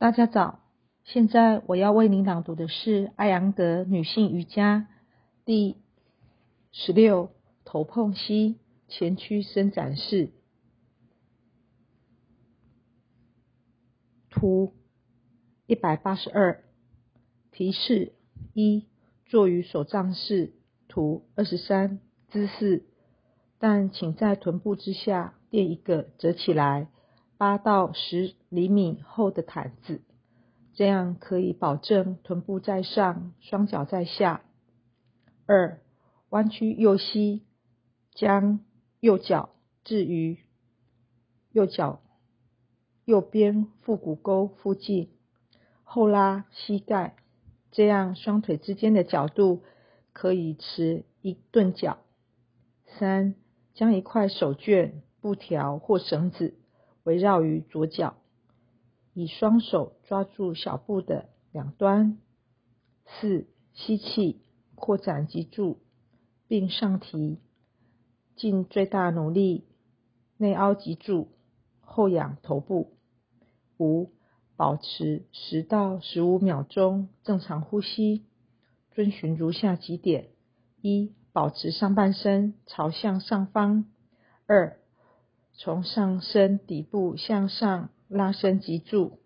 大家早，现在我要为您朗读的是艾扬格女性瑜伽第十六头碰膝前屈伸展式。图一百八十二，提示一，坐于手杖式。图二十三，姿势，但请在臀部之下垫一个折起来。八到十厘米厚的毯子，这样可以保证臀部在上，双脚在下。二，弯曲右膝，将右脚置于右脚右边腹股沟附近，后拉膝盖，这样双腿之间的角度可以持一顿脚。三，将一块手绢、布条或绳子。围绕于左脚，以双手抓住小步的两端。四，吸气，扩展脊柱，并上提，尽最大努力内凹脊柱，后仰头部。五，保持十到十五秒钟正常呼吸，遵循如下几点：一，保持上半身朝向上方。二，从上身底部向上拉伸脊柱。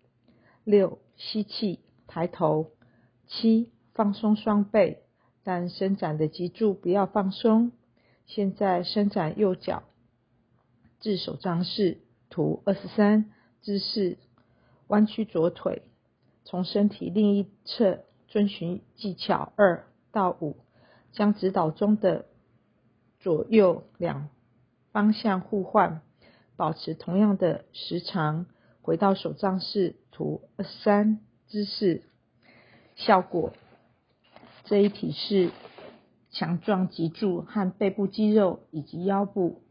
六，吸气，抬头。七，放松双背，但伸展的脊柱不要放松。现在伸展右脚，至手杖式。图二十三，姿势，弯曲左腿，从身体另一侧遵循技巧二到五，将指导中的左右两方向互换。保持同样的时长，回到手杖式图二三姿势。效果这一体式强壮脊柱和背部肌肉以及腰部，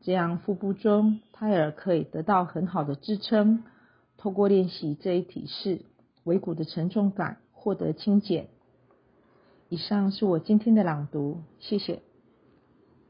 这样腹部中胎儿可以得到很好的支撑。透过练习这一体式，尾骨的沉重感获得轻减。以上是我今天的朗读，谢谢。